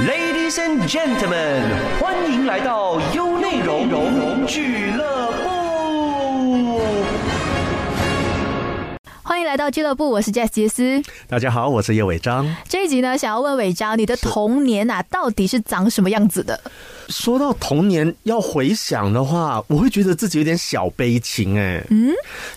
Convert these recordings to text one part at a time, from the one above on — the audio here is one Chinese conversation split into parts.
Ladies and gentlemen，欢迎来到优内容俱乐部。欢迎来到俱乐部，我是 Jess 杰斯。大家好，我是叶伟章。这一集呢，想要问伟章，你的童年啊，到底是长什么样子的？说到童年要回想的话，我会觉得自己有点小悲情哎。嗯，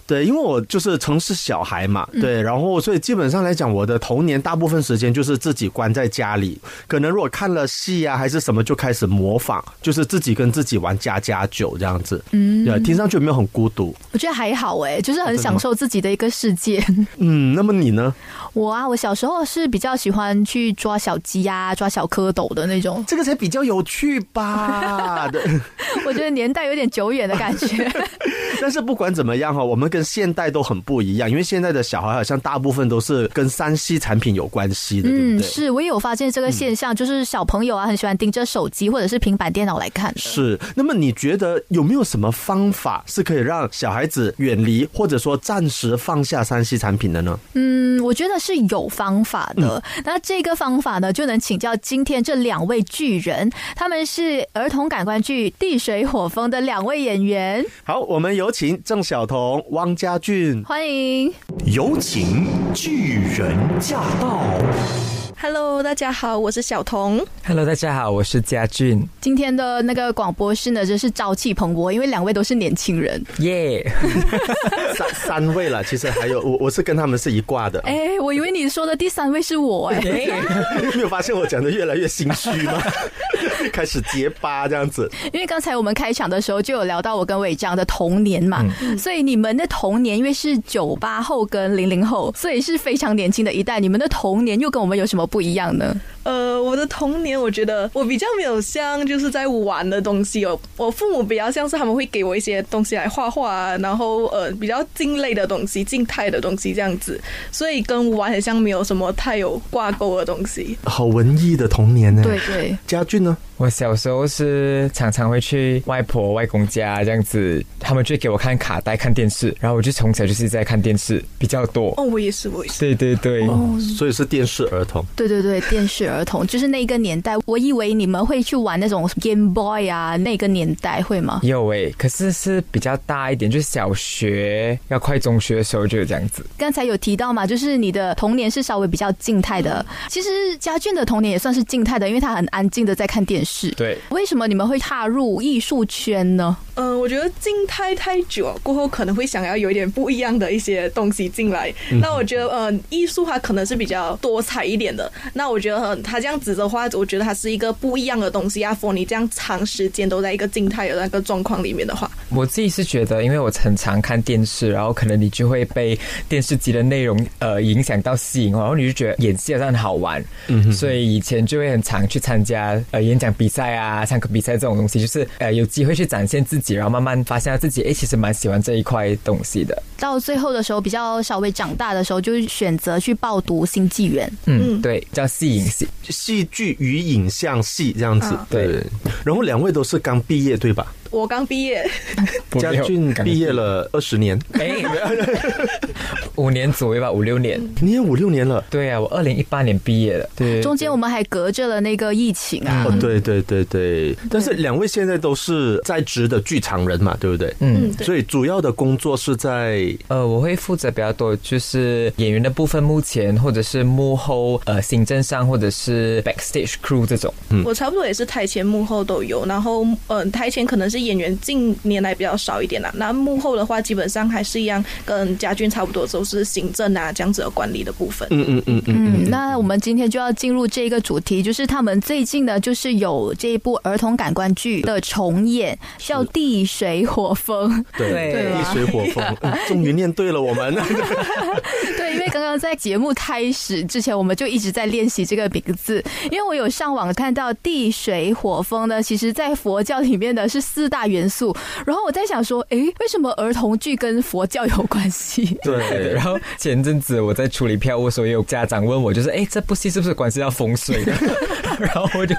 对，因为我就是城市小孩嘛，对，然后所以基本上来讲，我的童年大部分时间就是自己关在家里，可能如果看了戏啊还是什么，就开始模仿，就是自己跟自己玩家家酒这样子。嗯，对，听上去有没有很孤独？我觉得还好哎，就是很享受自己的一个世界。嗯，那么你呢？我啊，我小时候是比较喜欢去抓小鸡呀、抓小蝌蚪的那种，这个才比较有趣吧？我觉得年代有点久远的感觉。但是不管怎么样哈，我们跟现代都很不一样，因为现在的小孩好像大部分都是跟三 C 产品有关系的，对对？是我也有发现这个现象，就是小朋友啊很喜欢盯着手机或者是平板电脑来看。是，那么你觉得有没有什么方法是可以让小孩子远离或者说暂时放下三 C 产品的呢？嗯，我觉得是有方法的。那这个方法呢，就能请教今天这两位巨人，他们是儿童感官剧《地水火风》的两位演员。好，我们有请郑晓彤、汪家俊，欢迎。有请巨人驾到。Hello，大家好，我是小彤。Hello，大家好，我是嘉俊。今天的那个广播室呢，真是朝气蓬勃，因为两位都是年轻人。耶、三三位了，其实还有我，我是跟他们是一挂的。哎，我以为你说的第三位是我哎。没有发现我讲的越来越心虚吗？开始结巴这样子。因为刚才我们开场的时候就有聊到我跟伟章的童年嘛，所以你们的童年因为是九八后跟零零后，所以是非常年轻的一代。你们的童年又跟我们有什么不一样呢？呃，我的童年，我觉得我比较没有像就是在玩的东西哦。我父母比较像是他们会给我一些东西来画画啊，然后呃比较静类的东西、静态的东西这样子，所以跟玩很像没有什么太有挂钩的东西。好文艺的童年呢。对对，家俊呢？我小时候是常常会去外婆、外公家这样子，他们就给我看卡带、看电视，然后我就从小就是在看电视比较多。哦，我也是，我也是。对对对，所以是电视儿童。对对对，电视儿童就是那个年代。我以为你们会去玩那种 Game Boy 啊，那个年代会吗？有诶、可是是比较大一点，就是小学要快中学的时候就有这样子。刚才有提到嘛，就是你的童年是稍微比较静态的。其实家俊的童年也算是静态的，因为他很安静的在看电视。对，为什么你们会踏入艺术圈呢？嗯、我觉得静态太久过后，可能会想要有一点不一样的一些东西进来。那我觉得，呃，艺术它可能是比较多彩一点的。那我觉得，呃，它这样子的话，我觉得它是一个不一样的东西啊。for 你这样长时间都在一个静态的那个状况里面的话，我自己是觉得，因为我很常看电视，然后可能你就会被电视机的内容呃影响到吸引，然后你就觉得演戏好像很好玩，嗯，所以以前就会很常去参加呃演讲比赛啊、唱歌比赛这种东西，就是呃有机会去展现自己，然后慢慢发现到自己哎其实蛮喜欢这一块东西的，到最后的时候，比较稍微长大的时候，就选择去报读新纪元。嗯，对，叫戏影戏，戏剧与影像系这样子啊，对。然后两位都是刚毕业对吧？我刚毕业，家俊毕业了二十年，哎，五年左右吧，五六年。你也五六年了。对啊，我二零一八年毕业的。对，中间我们还隔着了那个疫情啊。哦，对对对对，但是两位现在都是在职的剧场人嘛，对不对？嗯，所以主要的工作是在呃，我会负责比较多，就是演员的部分，目前或者是幕后呃行政上，或者是 backstage crew 这种。嗯我差不多也是台前幕后都有，然后嗯、呃，台前可能是演员近年来比较少一点啦。那幕后的话，基本上还是一样，跟家俊差不多，都是行政啊这样子的管理的部分。嗯嗯嗯嗯嗯，那我们今天就要进入这个主题，就是他们最近呢，就是有这一部儿童感官剧的重演，叫《地水火风》。对对地水火风，嗯 终于念对了我们。对，因为刚刚在节目开始之前，我们就一直在练习这个名字。因为我有上网看到地水火风呢，其实在佛教里面的是四大元素。然后我在想说，诶，为什么儿童剧跟佛教有关系？对，然后前阵子我在处理票务的时候，也有家长问我，就是哎，这部戏是不是关系到风水的？然后我就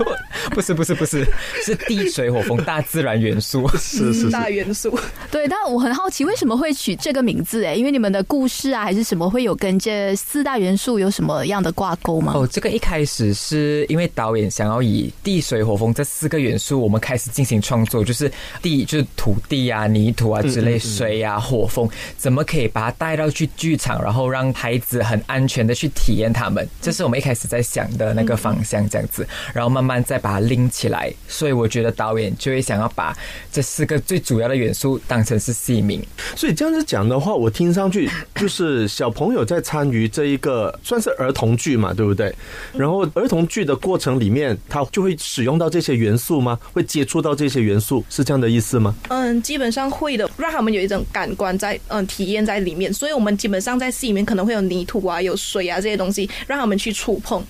不是不是不是，是地水火风大自然元素。是是是，大元素。对，但我很好奇，为什么会取这个名字？哎，因为你们的故事啊，还是什么会有跟这四大元素有什么样的挂钩吗？哦，这个一开始是因为导演想要以地水火风这四个元素，我们开始进行创作，就是地就是土地啊、泥土啊之类，水啊、火风，怎么可以把它带到去剧场，然后让孩子很安全的去体验他们？这是我们一开始在想的那个方向，这样子，然后慢慢再把它拎起来。所以我觉得导演就会想要把这四个最主要的元素当成是戏名。所以这样子讲的话，我听上去就是小朋友在参与这一个算是儿童剧嘛，对不对？然后儿童剧的过程里面，他就会使用到这些元素吗？会接触到这些元素，是这样的意思吗？嗯，基本上会的，让他们有一种感官在嗯体验在里面。所以我们基本上在戏里面可能会有泥土啊、有水啊这些东西，让他们去触碰。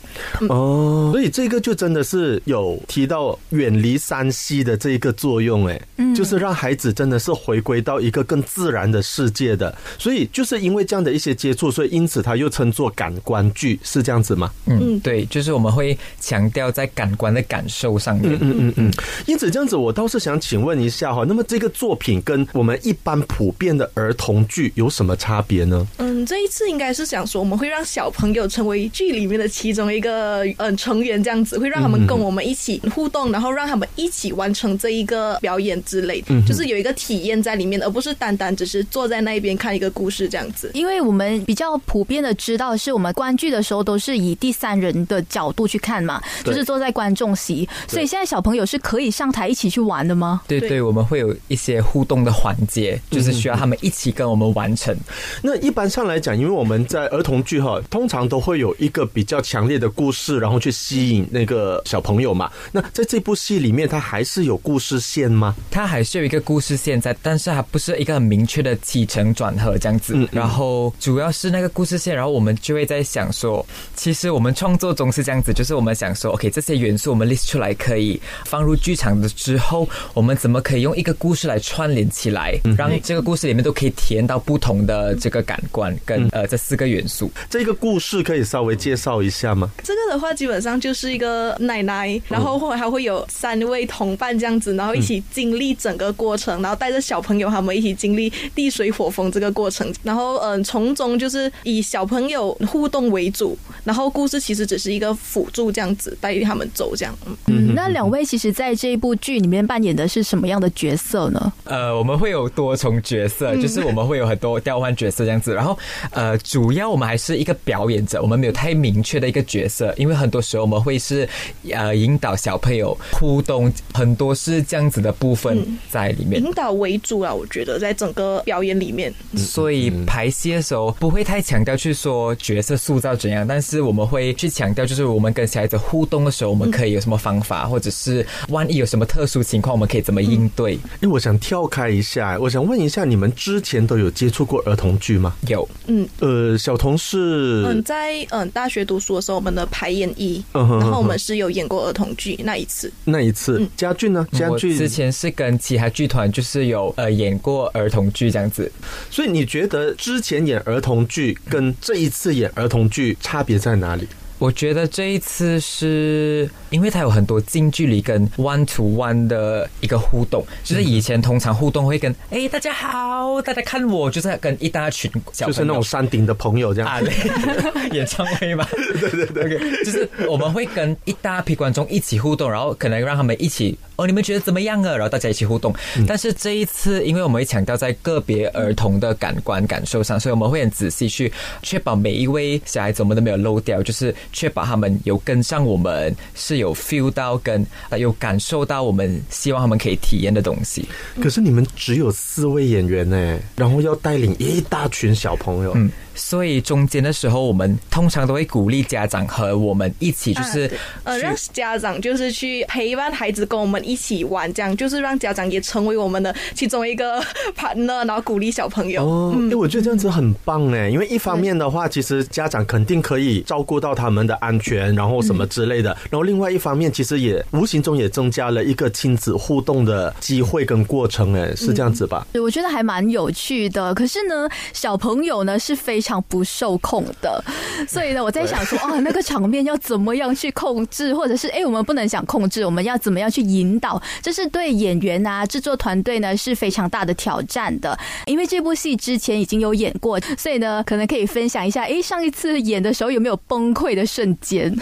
哦，所以这个就真的是有提到远离山西的这一个作用，哎，嗯就是让孩子真的是回归到一个更自然的世界的。所以就是因为这样的一些接触，所以因此它又称作感官剧，是这样子吗？嗯，对，就是我们会强调在感官的感受上面。嗯嗯嗯。因此这样子，我倒是想请问一下哈，那么这个作品跟我们一般普遍的儿童剧有什么差别呢？嗯，这一次应该是想说，我们会让小朋友成为剧里面的其中一个嗯成员，这样子会让他们跟我们一起互动，然后让他们一起完成这一个表演之类的，就是有一个体验在里面，而不是单单只是坐在那一边看一个故事这样子。因为我们比较普遍的知道，是我们观剧的时候都是以第三人的角度去看嘛，就是坐在观众席，所以现在小朋友是可以上台一起去玩的吗？对对，我们会有一些互动的环节，就是需要他们一起跟我们完成。那一般上来讲，因为我们在儿童剧哈，通常都会有一个比较强烈的故事，然后去吸引那个小朋友嘛。那在这部戏里面，它还是有故事线吗？它还是有一个故事线在，但是它不是一个很明确的起承转合这样子。然后主要是那个故事线，然后我们就会在想说，其实我们创作中是这样子，就是我们想说，OK，这些元素我们 list 出来可以放入剧场的之后，我们怎么可以用一个故事来串联起来，让这个故事里面都可以体验到不同的这个感官跟呃这四个元素。这个故事可以稍微介绍一下吗？这个的话，基本上就是一个奶奶，然后会还会有三位同伴这样子，然后一起经历整个过程，然后带着小朋友他们一起经历地水火风这个过程，然后嗯，从中就是以小朋友互动为主，然后故事其实只是一个辅助这样子带他们走这样。嗯，那两位其实在这一部剧里面扮演的是什么样的角色呢？呃，我们会有多重角色，就是我们会有很多调换角色这样子，然后呃，主要我们还是一个表演者，我们没有太明确的一个角色，因为很多时候我们会是呃引导小朋友互动，很多是这样子的部分在里面，引导为主啊，我觉得在整个表演里面，所以排戏的时候不会太强调去说角色塑造怎样，但是我们会去强调，就是我们跟小孩子互动的时候，我们可以有什么方法，或者是万一有什么特殊情况，我们可以怎么应对？哎，我想跳开一下，我想问一下，你们之前都有接触过儿童剧吗？有，嗯，呃，小童是嗯，在嗯大学读书的时候，我们的排演一，然后我们是有演过儿童剧那一次，那一次，家俊呢？家俊之前是跟其他剧团就是有呃演过儿童剧这样子，所以你觉得之前演儿童剧跟这一次演儿童剧差别在哪里？我觉得这一次是因为它有很多近距离跟 one to one 的一个互动，就是以前通常互动会跟哎大家好，大家看我，就是跟一大群小就是那种山顶的朋友这样。啊，演唱会嘛，对 对对，就是我们会跟一大批观众一起互动，然后可能让他们一起哦，你们觉得怎么样啊？然后大家一起互动。但是这一次，因为我们会强调在个别儿童的感官感受上，所以我们会很仔细去确保每一位小孩子我们都没有漏掉，就是确保他们有跟上我们，是有 feel 到跟呃有感受到我们希望他们可以体验的东西。可是你们只有四位演员呢，然后要带领一大群小朋友，嗯，所以中间的时候，我们通常都会鼓励家长和我们一起，就是呃让家长就是去陪伴孩子跟我们一起玩，这样就是让家长也成为我们的其中一个 partner，然后鼓励小朋友。哦，哎，我觉得这样子很棒哎，因为一方面的话，其实家长肯定可以照顾到他们。们的安全，然后什么之类的。然后另外一方面，其实也无形中也增加了一个亲子互动的机会跟过程，哎，是这样子吧？对，我觉得还蛮有趣的。可是呢，小朋友呢是非常不受控的，所以呢，我在想说，哦，那个场面要怎么样去控制，或者是哎，我们不能想控制，我们要怎么样去引导？这是对演员啊、制作团队呢是非常大的挑战的。因为这部戏之前已经有演过，所以呢，可能可以分享一下，哎，上一次演的时候有没有崩溃的瞬间？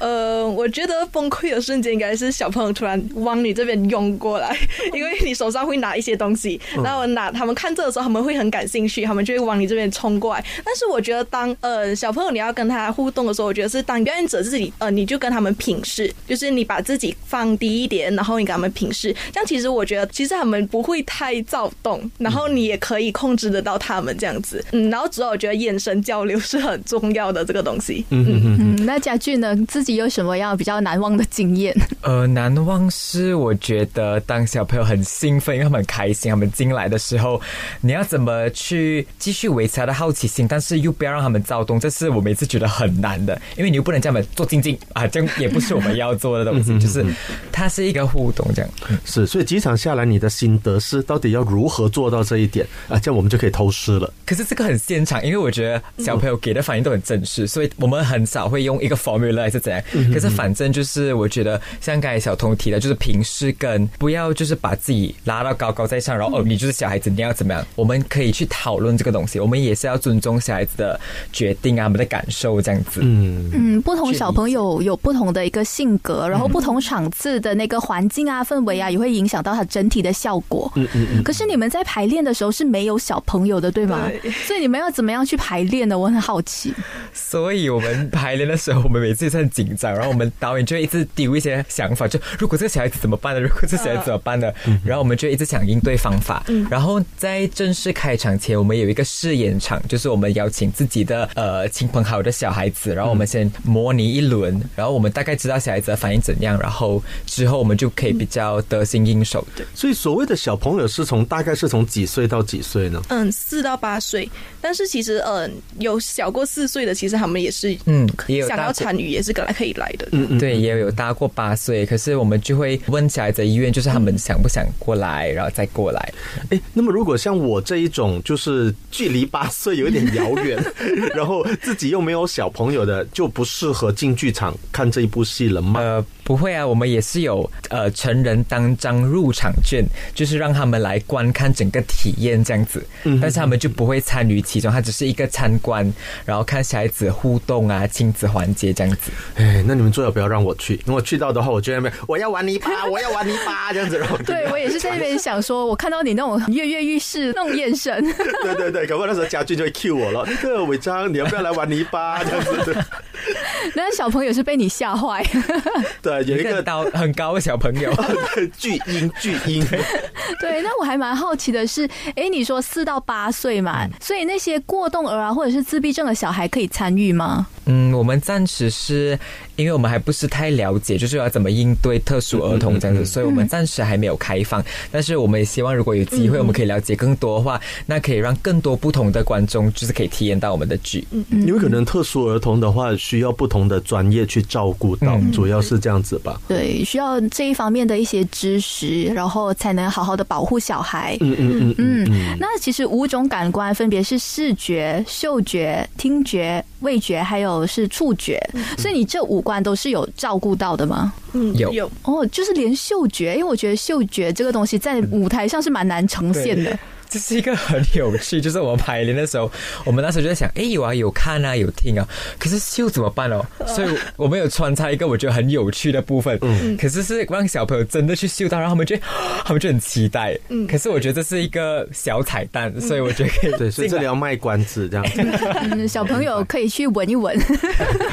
呃，我觉得崩溃的瞬间应该是小朋友突然往你这边涌过来，因为你手上会拿一些东西，然后拿他们看这的时候，他们会很感兴趣，他们就会往你这边冲过来。但是我觉得，当呃小朋友你要跟他互动的时候，我觉得是当表演者自己，呃，你就跟他们平视，就是你把自己放低一点，然后你跟他们平视，这样其实我觉得，其实他们不会太躁动，然后你也可以控制得到他们这样子。嗯，然后主要我觉得眼神交流是很重要的这个东西。嗯嗯嗯。嗯，那家俊呢，自己有什么样比较难忘的经验？呃，难忘是我觉得当小朋友很兴奋，因为他们很开心，他们进来的时候，你要怎么去继续维持他的好奇心，但是又不要让他们躁动，这是我每次觉得很难的，因为你又不能叫他们做静静啊，这样也不是我们要做的东西，就是它是一个互动这样。是，所以几场下来，你的心得是到底要如何做到这一点啊？这样我们就可以偷师了。可是这个很现场，因为我觉得小朋友给的反应都很正式，所以我们很少会用一个 formula 还是怎样。可是反正就是我觉得，像刚才小童提的，就是平视跟不要就是把自己拉到高高在上，然后哦，你就是小孩子，你要怎么样？我们可以去讨论这个东西，我们也是要尊重小孩子的决定啊，我们的感受这样子。嗯嗯，不同小朋友有不同的一个性格，然后不同场次的那个环境啊、氛围啊，也会影响到它整体的效果。嗯嗯嗯。可是你们在排练的时候是没有小朋友的，对吗？对所以你们要怎么样去排练呢？我很好奇。所以我们排练的时候，我们每次也是很紧张，然后我们导演就会一直丢一些想法，就如果这个小孩子怎么办呢？如果这小孩子怎么办呢？然后我们就一直想应对方法。嗯然后在正式开场前，我们有一个试演场，就是我们邀请自己的呃亲朋好友的小孩子，然后我们先模拟一轮，然后我们大概知道小孩子的反应怎样，然后之后我们就可以比较得心应手的。所以所谓的小朋友是从大概是从几岁到几岁呢？嗯，四到八岁，但是其实嗯，有小过四岁的，其实他们也是嗯，也有想要参与，也是可可以来的。嗯嗯，对，也有大过八岁，可是我们就会问小孩子的意愿，就是他们想不想过来，然后再过来。哎，那么如果像我这一种，就是距离八岁有点遥 远，然后自己又没有小朋友的，就不适合进剧场看这一部戏了吗？呃，不会啊，我们也是有呃成人当张入场券，就是让他们来观看整个体验这样子，但是他们就不会参与其中，它只是一个参观，然后看小孩子互动啊、亲子环节这样子。哎，那你们最好不要让我去，如果去到的话，我就在那边我要玩泥巴，我要玩泥巴这样子，然后对我也是在那边想说，我看到你那种跃跃欲试那种眼神，对对对，搞不好那时候家俊就会 cue 我了。那个伟章，你要不要来玩泥巴这样子？那小朋友是被你吓坏。对，有一个高很高的小朋友，巨婴，巨婴。对，那我还蛮好奇的是，哎，你说四到八岁嘛，所以那些过动儿啊，或者是自闭症的小孩可以参与吗？嗯，我们暂时是因为我们还不是太了解，就是要怎么应对特殊儿童这样子，所以我们暂时还没有开放。但是我们也希望，如果有机会，我们可以了解更多的话，那可以让更多不同的观众就是可以体验到我们的剧。因为可能特殊儿童的话，需要不同的专业去照顾到，嗯主要是这样子吧。对，需要这一方面的一些知识，然后才能好好的保护小孩。嗯嗯嗯嗯嗯，那其实五种感官分别是视觉、嗅觉、听觉、味觉，还有是触觉。所以你这五官都是有照顾到的吗？嗯，有有，哦，就是连嗅觉，因为我觉得嗅觉这个东西在舞台上是蛮难呈现的。这是一个很有趣，就是我们排练的时候，我们那时候就在想，哎，有啊，有看啊，有听啊，可是秀怎么办哦？所以我们有穿插一个我觉得很有趣的部分，嗯，可是是让小朋友真的去秀到，然后他们就 他们就很期待，嗯，可是我觉得这是一个小彩蛋，所以我觉得可以对，所以这里要卖关子这样子。嗯，小朋友可以去闻一闻，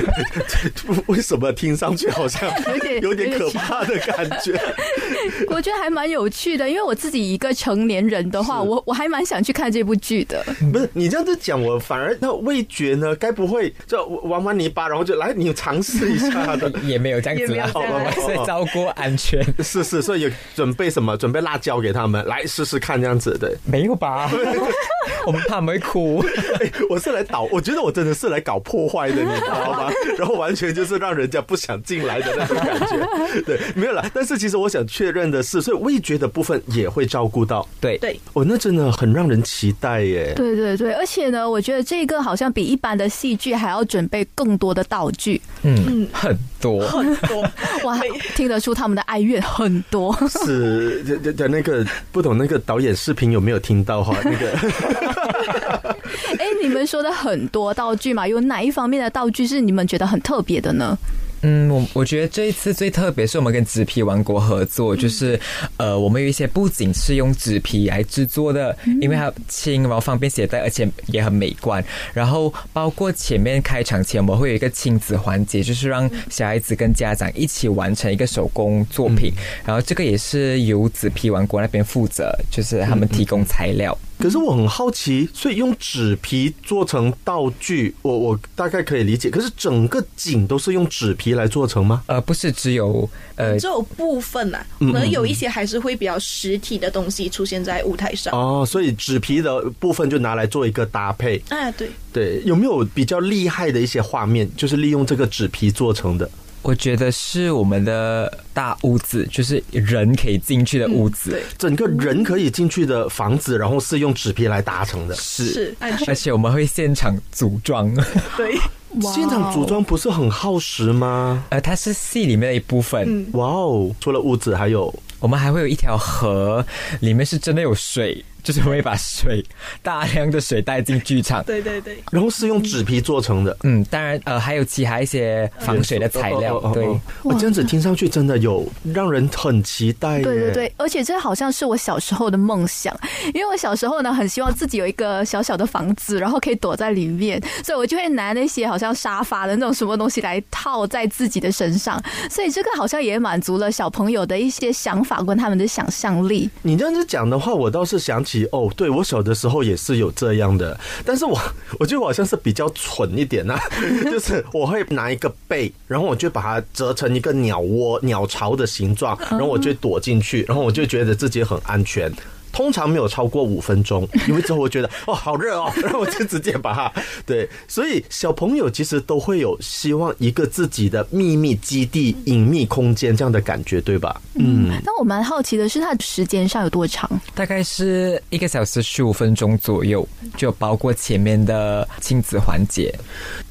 为什么听上去好像有点有点可怕的感觉？我觉得还蛮有趣的。因为我自己一个成年人的话，我我还蛮想去看这部剧的。不是你这样子讲，我反而那味觉呢？该不会就玩玩泥巴，然后就来你尝试一下的？也没有这样子啦，也没有这样我们是照顾安全。是是，所以有准备什么？准备辣椒给他们来试试看，这样子的。没有吧？我们怕他们会哭。哎，我是来捣，我觉得我真的是来搞破坏的，你知道吗？然后完全就是让人家不想进来的那种感觉。对，没有啦。但是其实我想确认的是，所以味觉的部分也会照顾到。对对，哦，那真的很让人期待耶。对对对，而且呢，我觉得这个好像比一般的戏剧还要准备更多的道具。嗯，很多。很多。哇，听得出他们的哀怨很多。是的的的那个不懂那个导演视频有没有听到哈？那个 哎，你们说的很多道具嘛，有哪一方面的道具是你们觉得很特别的呢？嗯，我我觉得这一次最特别是我们跟纸皮王国合作，就是呃，我们有一些不仅是用纸皮来制作的，因为它轻，然后方便携带，而且也很美观。然后包括前面开场前，我们会有一个亲子环节，就是让小孩子跟家长一起完成一个手工作品。然后这个也是由纸皮王国那边负责，就是他们提供材料。可是我很好奇，所以用纸皮做成道具，我我大概可以理解。可是整个景都是用纸皮来做成吗？呃，不是只有呃只有部分呐、可能有一些还是会比较实体的东西出现在舞台上。哦，所以纸皮的部分就拿来做一个搭配。啊，对，对，有没有比较厉害的一些画面，就是利用这个纸皮做成的？我觉得是我们的大屋子，就是人可以进去的屋子。对，整个人可以进去的房子，然后是用纸皮来搭成的。是，是而。且我们会现场组装，对，现场组装不是很耗时吗？呃，它是戏里面的一部分。嗯，哇哦，除了屋子，还有我们还会有一条河，里面是真的有水，就是会把水大量的水带进剧场。对对对，然后是用纸皮做成的。嗯，当然，呃，还有其他一些防水的材料。对，哦哦哦哦我这样子听上去真的有让人很期待。对对对，而且这好像是我小时候的梦想，因为我小时候呢很希望自己有一个小小的房子，然后可以躲在里面，所以我就会拿那些好像沙发的那种什么东西来套在自己的身上，所以这个好像也满足了小朋友的一些想法跟他们的想象力。你这样子讲的话，我倒是想起哦，对我小的时候也是有这样的，但是我我觉得我好像是比较蠢一点啊、就是我会拿一个被，然后我就把它折成一个鸟窝、鸟巢的形状，然后我就躲进去，然后我就觉得自己很安全。通常没有超过五分钟，因为之后我觉得哦好热哦，然后我就直接把它对，所以小朋友其实都会有希望一个自己的秘密基地、隐秘空间这样的感觉，对吧？嗯，但我蛮好奇的是，它的时间上有多长？大概是一个小时十五分钟左右，就包括前面的亲子环节。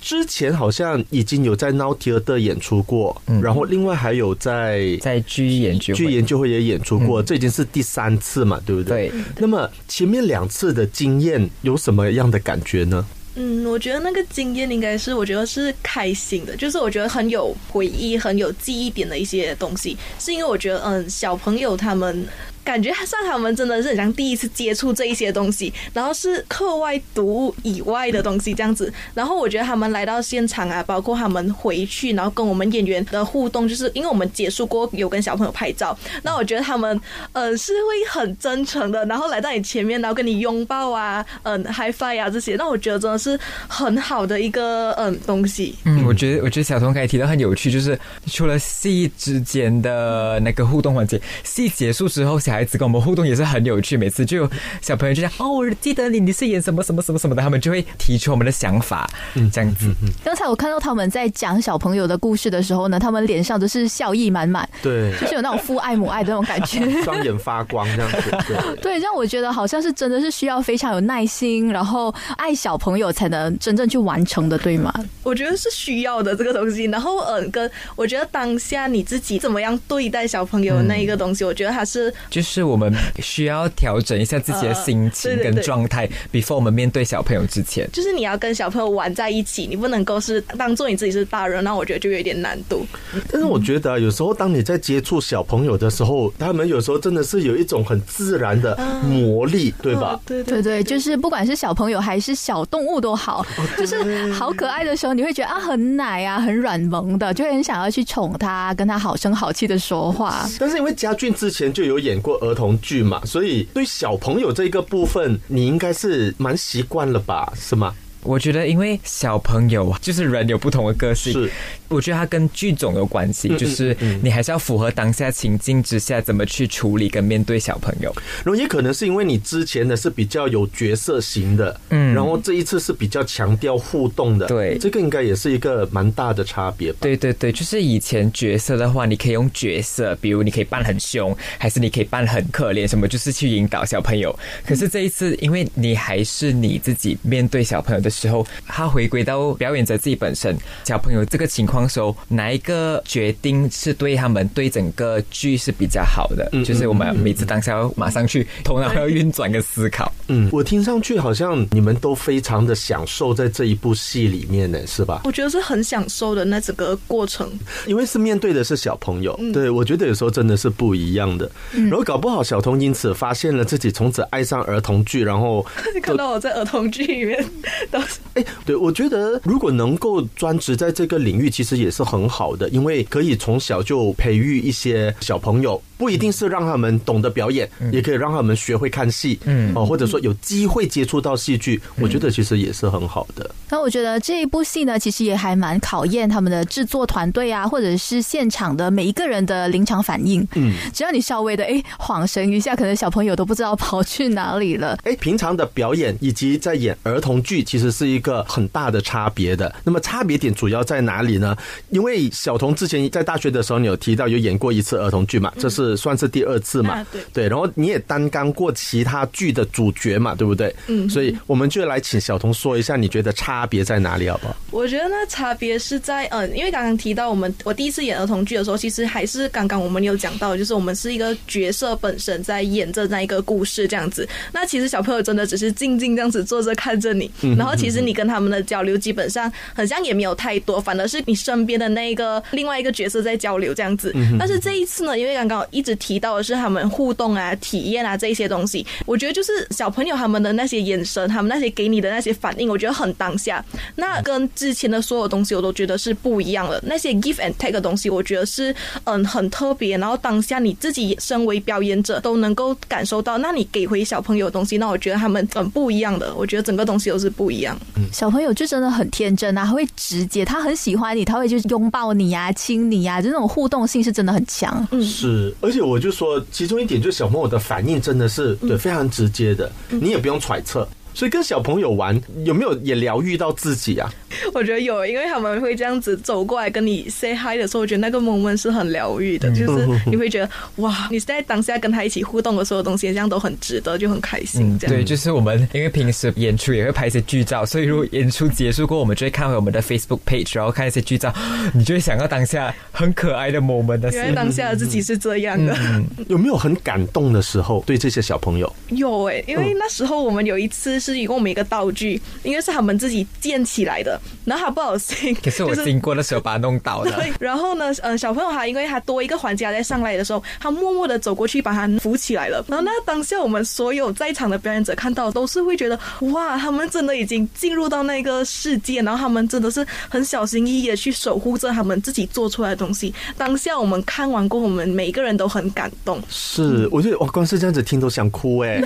之前好像已经有在 Now Theater 演出过，然后另外还有在在剧研究会剧研究会也演出过，这已经是第三次嘛，对不对？对。那么前面两次的经验有什么样的感觉呢？嗯，我觉得那个经验应该是，我觉得是开心的，就是我觉得很有回忆、很有记忆点的一些东西，是因为我觉得，嗯，小朋友他们。感觉上他们真的是很像第一次接触这一些东西，然后是课外读物以外的东西这样子。然后我觉得他们来到现场啊，包括他们回去，然后跟我们演员的互动，就是因为我们结束过有跟小朋友拍照，那我觉得他们呃是会很真诚的，然后来到你前面，然后跟你拥抱啊，嗯，high five 啊这些，那我觉得真的是很好的一个嗯东西。嗯，我觉得我觉得小童刚才提到很有趣，就是除了戏之间的那个互动环节，戏结束之后，小孩子跟我们互动也是很有趣。每次就小朋友就讲哦，我记得你你是演什么什么什么什么的，他们就会提出我们的想法，嗯这样子。刚才我看到他们在讲小朋友的故事的时候呢，他们脸上都是笑意满满，对，就是有那种父爱母爱的那种感觉。双眼发光这样子，对。对，让我觉得好像是真的是需要非常有耐心，然后爱小朋友才能真正去完成的，对吗？我觉得是需要的这个东西。然后，嗯，跟我觉得当下你自己怎么样对待小朋友的那一个东西，我觉得还是就是我们需要调整一下自己的心情 跟呃对对对状态，before 我们面对小朋友之前。就是你要跟小朋友玩在一起，你不能够是当做你自己是大人，那我觉得就有一点难度。但是我觉得啊有时候当你在接触小朋友的时候，他们有时候真的是有一种很自然的魔力，对吧嗯？对对对，就是不管是小朋友还是小动物都好，就是好可爱的时候，你会觉得啊很奶啊，很软萌的，就会很想要去宠他，跟他好声好气的说话。但是因为家俊之前就有演过儿童剧嘛，所以对小朋友这个部分，你应该是蛮习惯了吧？是吗？我觉得，因为小朋友就是人有不同的个性，是我觉得它跟剧种有关系，就是你还是要符合当下情境之下怎么去处理跟面对小朋友。然后也可能是因为你之前的是比较有角色型的，嗯，然后这一次是比较强调互动的，对这个应该也是一个蛮大的差别吧？对对对，就是以前角色的话，你可以用角色，比如你可以扮很凶，还是你可以扮很可怜，什么就是去引导小朋友。可是这一次，因为你还是你自己面对小朋友的时候，他回归到表演者自己本身，小朋友这个情况时候，哪一个决定是对他们对整个剧是比较好的？就是我们每次当下要马上去头脑要运转跟思考。嗯，我听上去好像你们都非常的享受在这一部戏里面呢，是吧？我觉得是很享受的那整个过程。因为是面对的是小朋友，对我觉得有时候真的是不一样的。然后搞不好小童因此发现了自己从此爱上儿童剧，然后 看到我在儿童剧里面都 哎，对我觉得如果能够专职在这个领域，其实也是很好的，因为可以从小就培育一些小朋友，不一定是让他们懂得表演，也可以让他们学会看戏，嗯，哦，或者说有机会接触到戏剧，我觉得其实也是很好的。那我觉得这一部戏呢，其实也还蛮考验他们的制作团队啊，或者是现场的每一个人的临场反应。嗯，只要你稍微的哎晃神一下，可能小朋友都不知道跑去哪里了。哎，平常的表演以及在演儿童剧，其实是一个很大的差别的。那么差别点主要在哪里呢？因为小童之前在大学的时候，你有提到有演过一次儿童剧嘛，这是算是第二次嘛？啊对对，然后你也担纲过其他剧的主角嘛，对不对？嗯，所以我们就来请小童说一下，你觉得差别在哪里，好不好？我觉得呢，差别是在嗯，因为刚刚提到我们我第一次演儿童剧的时候，其实还是刚刚我们有讲到，就是我们是一个角色本身在演着那一个故事这样子。那其实小朋友真的只是静静这样子坐着看着你，然后其实你跟他们的交流基本上好像也没有太多，反而是你身边的那个另外一个角色在交流这样子。但是这一次呢，因为刚刚一直提到的是他们互动啊、体验啊这一些东西，我觉得就是小朋友他们的那些眼神，他们那些给你的那些反应，我觉得很当下。那跟之前的所有东西，我都觉得是不一样的。那些 give and take 的东西，我觉得是嗯很特别。然后当下你自己身为表演者都能够感受到，那你给回小朋友的东西，那我觉得他们很不一样的。我觉得整个东西都是不一样。嗯小朋友就真的很天真啊，他会直接，他很喜欢你，他会就拥抱你呀、亲你呀，就那种互动性是真的很强。嗯是，而且我就说，其中一点就是小朋友的反应真的是对非常直接的，你也不用揣测。所以跟小朋友玩，有没有也疗愈到自己啊？我觉得有，因为他们会这样子走过来跟你 say hi 的时候，我觉得那个 moment 是很疗愈的，就是 你会觉得哇，你在当下跟他一起互动的所有东西，这样都很值得，就很开心。这样对，就是我们因为平时演出也会拍一些剧照，所以如果演出结束过，我们就会看回我们的 Facebook page，然后看一些剧照，你就会想到当下很可爱的 moment 的原来。当下的自己是这样的。有没有很感动的时候？对这些小朋友，有诶、因为那时候我们有一次是一共我们一个道具，应该是他们自己建起来的，然后他不好心，可是我经过的时候把他弄倒了。对，然后呢，呃，小朋友他因为他多一个环节他在上来的时候，他默默的走过去把他扶起来了。然后那当下我们所有在场的表演者看到，都是会觉得哇，他们真的已经进入到那个世界，然后他们真的是很小心翼翼的去守护着他们自己做出来的东西。当下我们看完过后，我们每一个人都很感动。是，我觉得我光是这样子听都想哭哎、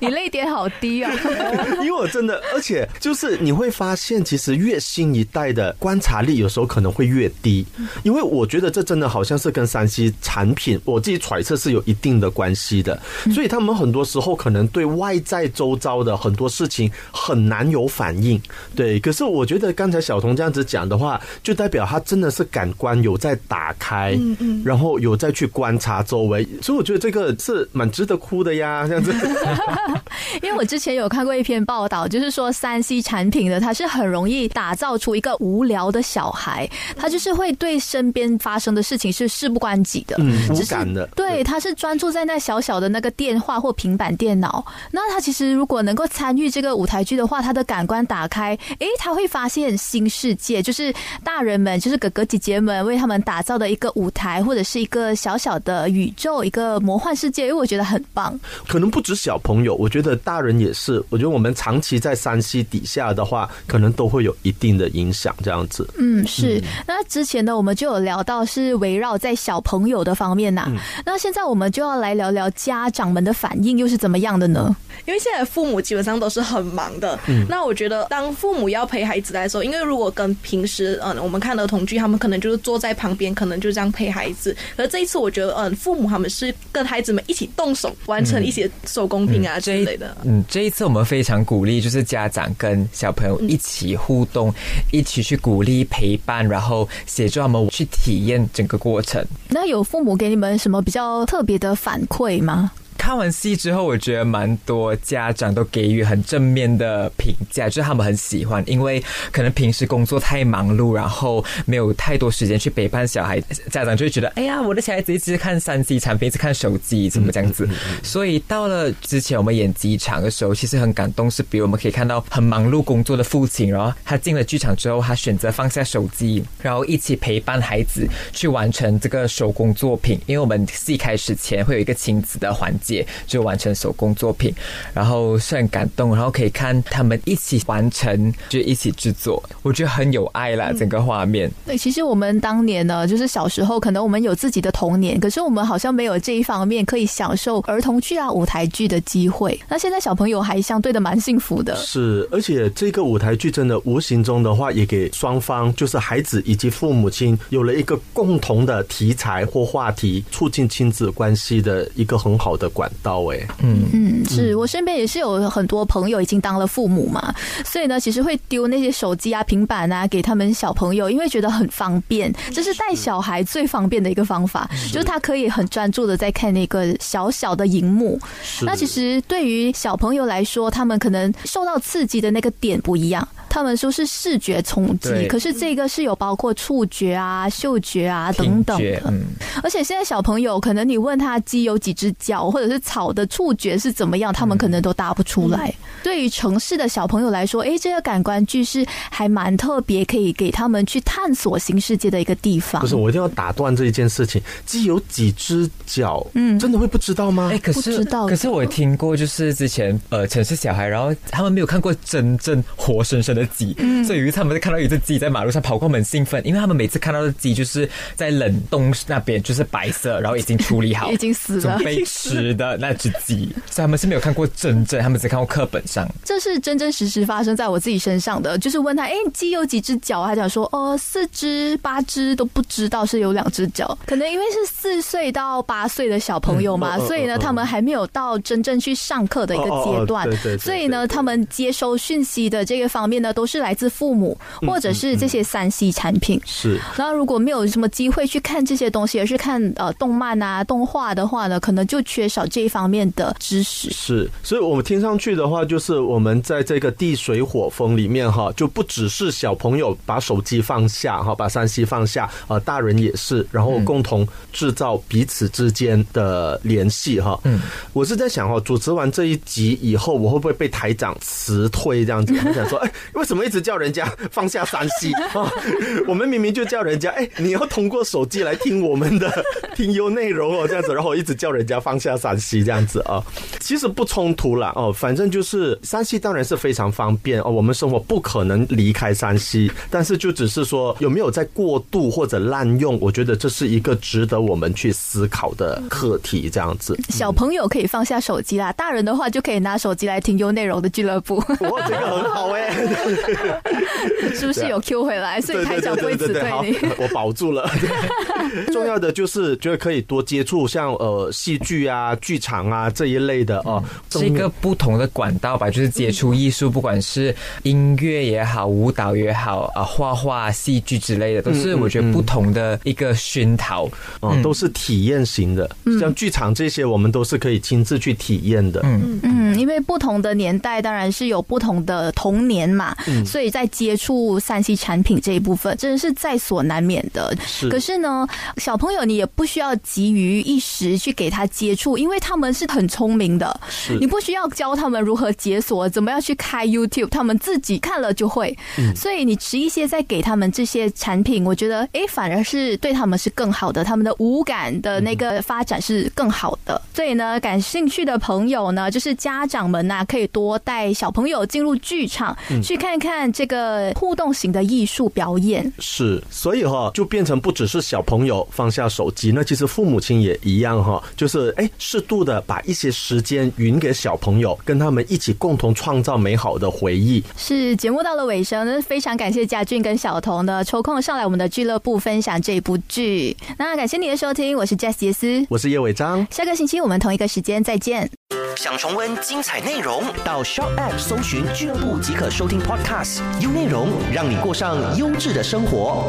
你泪点好低啊！因为我真的，而且就是你会发现，其实越新一代的观察力有时候可能会越低，因为我觉得这真的好像是跟山西产品，我自己揣测是有一定的关系的，所以他们很多时候可能对外在周遭的很多事情很难有反应。对，可是我觉得刚才小童这样子讲的话，就代表他真的是感官有在打开，嗯嗯，然后有再去观察周围，所以我觉得这个是蛮值得哭的呀，这样子。因为我之前有看过一篇报道，就是说山西产品的它是很容易打造出一个无聊的小孩，他就是会对身边发生的事情是事不关己的，嗯无感的对，他是专注在那小小的那个电话或平板电脑。那他其实如果能够参与这个舞台剧的话，他的感官打开，诶，他会发现新世界，就是大人们，就是哥哥姐姐们为他们打造的一个舞台，或者是一个小小的宇宙，一个魔幻世界，因为我觉得很棒。可能不止小朋友，我觉得大人也是。我觉得我们长期在山西底下的话，可能都会有一定的影响，这样子。嗯，是。那之前呢，我们就有聊到是围绕在小朋友的方面呐。那现在我们就要来聊聊家长们的反应又是怎么样的呢？因为现在父母基本上都是很忙的。嗯。那我觉得，当父母要陪孩子来说，因为如果跟平时嗯我们看儿童剧，他们可能就是坐在旁边，可能就这样陪孩子。而这一次，我觉得嗯父母他们是跟孩子们一起动手完成一些手工品啊之类的。嗯，这一次我们非常鼓励，就是家长跟小朋友一起互动，一起去鼓励陪伴，然后协助他们去体验整个过程。那有父母给你们什么比较特别的反馈吗？看完戏之后，我觉得蛮多家长都给予很正面的评价，就是他们很喜欢，因为可能平时工作太忙碌，然后没有太多时间去陪伴小孩，家长就会觉得，哎呀，我的小孩子一直看三 C 产品，一直看手机，怎么这样子？所以到了之前我们演机场的时候，其实很感动，是比如我们可以看到很忙碌工作的父亲，然后他进了剧场之后，他选择放下手机，然后一起陪伴孩子去完成这个手工作品。因为我们戏开始前会有一个亲子的环节。就完成手工作品，然后是很感动，然后可以看他们一起完成，就一起制作，我觉得很有爱啦，整个画面。对，其实我们当年呢，就是小时候，可能我们有自己的童年，可是我们好像没有这一方面可以享受儿童剧啊、舞台剧的机会。那现在小朋友还相对的蛮幸福的，是，而且这个舞台剧真的无形中的话，也给双方，就是孩子以及父母亲，有了一个共同的题材或话题，促进亲子关系的一个很好的。管道哎，嗯嗯，是我身边也是有很多朋友已经当了父母嘛，所以呢，其实会丢那些手机啊、平板啊给他们小朋友，因为觉得很方便，这是带小孩最方便的一个方法，就是他可以很专注的在看那个小小的荧幕。那其实对于小朋友来说，他们可能受到刺激的那个点不一样。他们说是视觉冲击，可是这个是有包括触觉啊、嗅觉啊等等的。嗯，而且现在小朋友可能你问他鸡有几只脚，或者是草的触觉是怎么样，他们可能都答不出来。对于城市的小朋友来说，哎，这个感官剧是还蛮特别，可以给他们去探索新世界的一个地方。不是，我一定要打断这一件事情。鸡有几只脚？嗯，真的会不知道吗？哎，可是，可是我听过，就是之前呃，城市小孩，然后他们没有看过真正活生生的。鸡，嗯所以有一次他们在看到一只鸡在马路上跑过，很兴奋，因为他们每次看到的鸡就是在冷冻那边，就是白色，然后已经处理好，已经死了，准备吃的那只鸡，所以他们是没有看过真正，他们只看过课本上。这是真真实实发生在我自己身上的，就是问他，哎，鸡有几只脚？他讲说，哦，四只、八只都不知道是有两只脚，可能因为是四岁到八岁的小朋友嘛，所以呢，他们还没有到真正去上课的一个阶段，所以呢，他们接收讯息的这个方面呢。都是来自父母，或者是这些三 C 产品。是，然后如果没有什么机会去看这些东西，而是看呃动漫啊、动画的话呢，可能就缺少这一方面的知识。是，所以我们听上去的话，就是我们在这个地水火风里面哈，就不只是小朋友把手机放下哈，把三 C 放下，呃，大人也是，然后共同制造彼此之间的联系哈。嗯，我是在想哈，主持完这一集以后，我会不会被台长辞退这样子？我想说，哎，为什么一直叫人家放下三 C 啊？我们明明就叫人家，哎，你要通过手机来听我们的 听优内容哦，这样子，然后一直叫人家放下三 C 这样子啊，其实不冲突啦哦，反正就是三 C 当然是非常方便哦，我们生活不可能离开三 C，但是就只是说有没有在过度或者滥用，我觉得这是一个值得我们去思考的课题，这样子。小朋友可以放下手机啦，大人的话就可以拿手机来听优内容的俱乐部。哇，这个很好哎。是不是有 Q 回来？所以台长会指对你。我保住了。重要的就是觉得可以多接触像呃戏剧啊、剧场啊这一类的哦，是一个不同的管道吧，就是接触艺术，不管是音乐也好、舞蹈也好啊、画画、戏剧之类的，都是我觉得不同的一个熏陶，嗯，都是体验型的。像剧场这些，我们都是可以亲自去体验的。嗯嗯，因为不同的年代当然是有不同的童年嘛。所以在接触三 C 产品这一部分，真的是在所难免的。是，可是呢，小朋友你也不需要急于一时去给他接触，因为他们是很聪明的，你不需要教他们如何解锁，怎么样去开 YouTube，他们自己看了就会。所以你迟一些再给他们这些产品，我觉得哎，反而是对他们是更好的，他们的五感的那个发展是更好的。所以呢，感兴趣的朋友呢，就是家长们呐，可以多带小朋友进入剧场，去看看这个互动型的艺术表演。是，所以哈，就变成不只是小朋友放下手机，那其实父母亲也一样哈，就是哎，适度的把一些时间匀给小朋友，跟他们一起共同创造美好的回忆。是，节目到了尾声，那非常感谢嘉俊跟小彤的抽空上来我们的俱乐部分享这部剧。那感谢你的收听，我是 Jess 杰斯，我是叶伟章，下个星期我们同一个时间再见。想重温精彩内容，到 Shop App 搜寻俱乐部即可收听 Podcast，优内容让你过上优质的生活。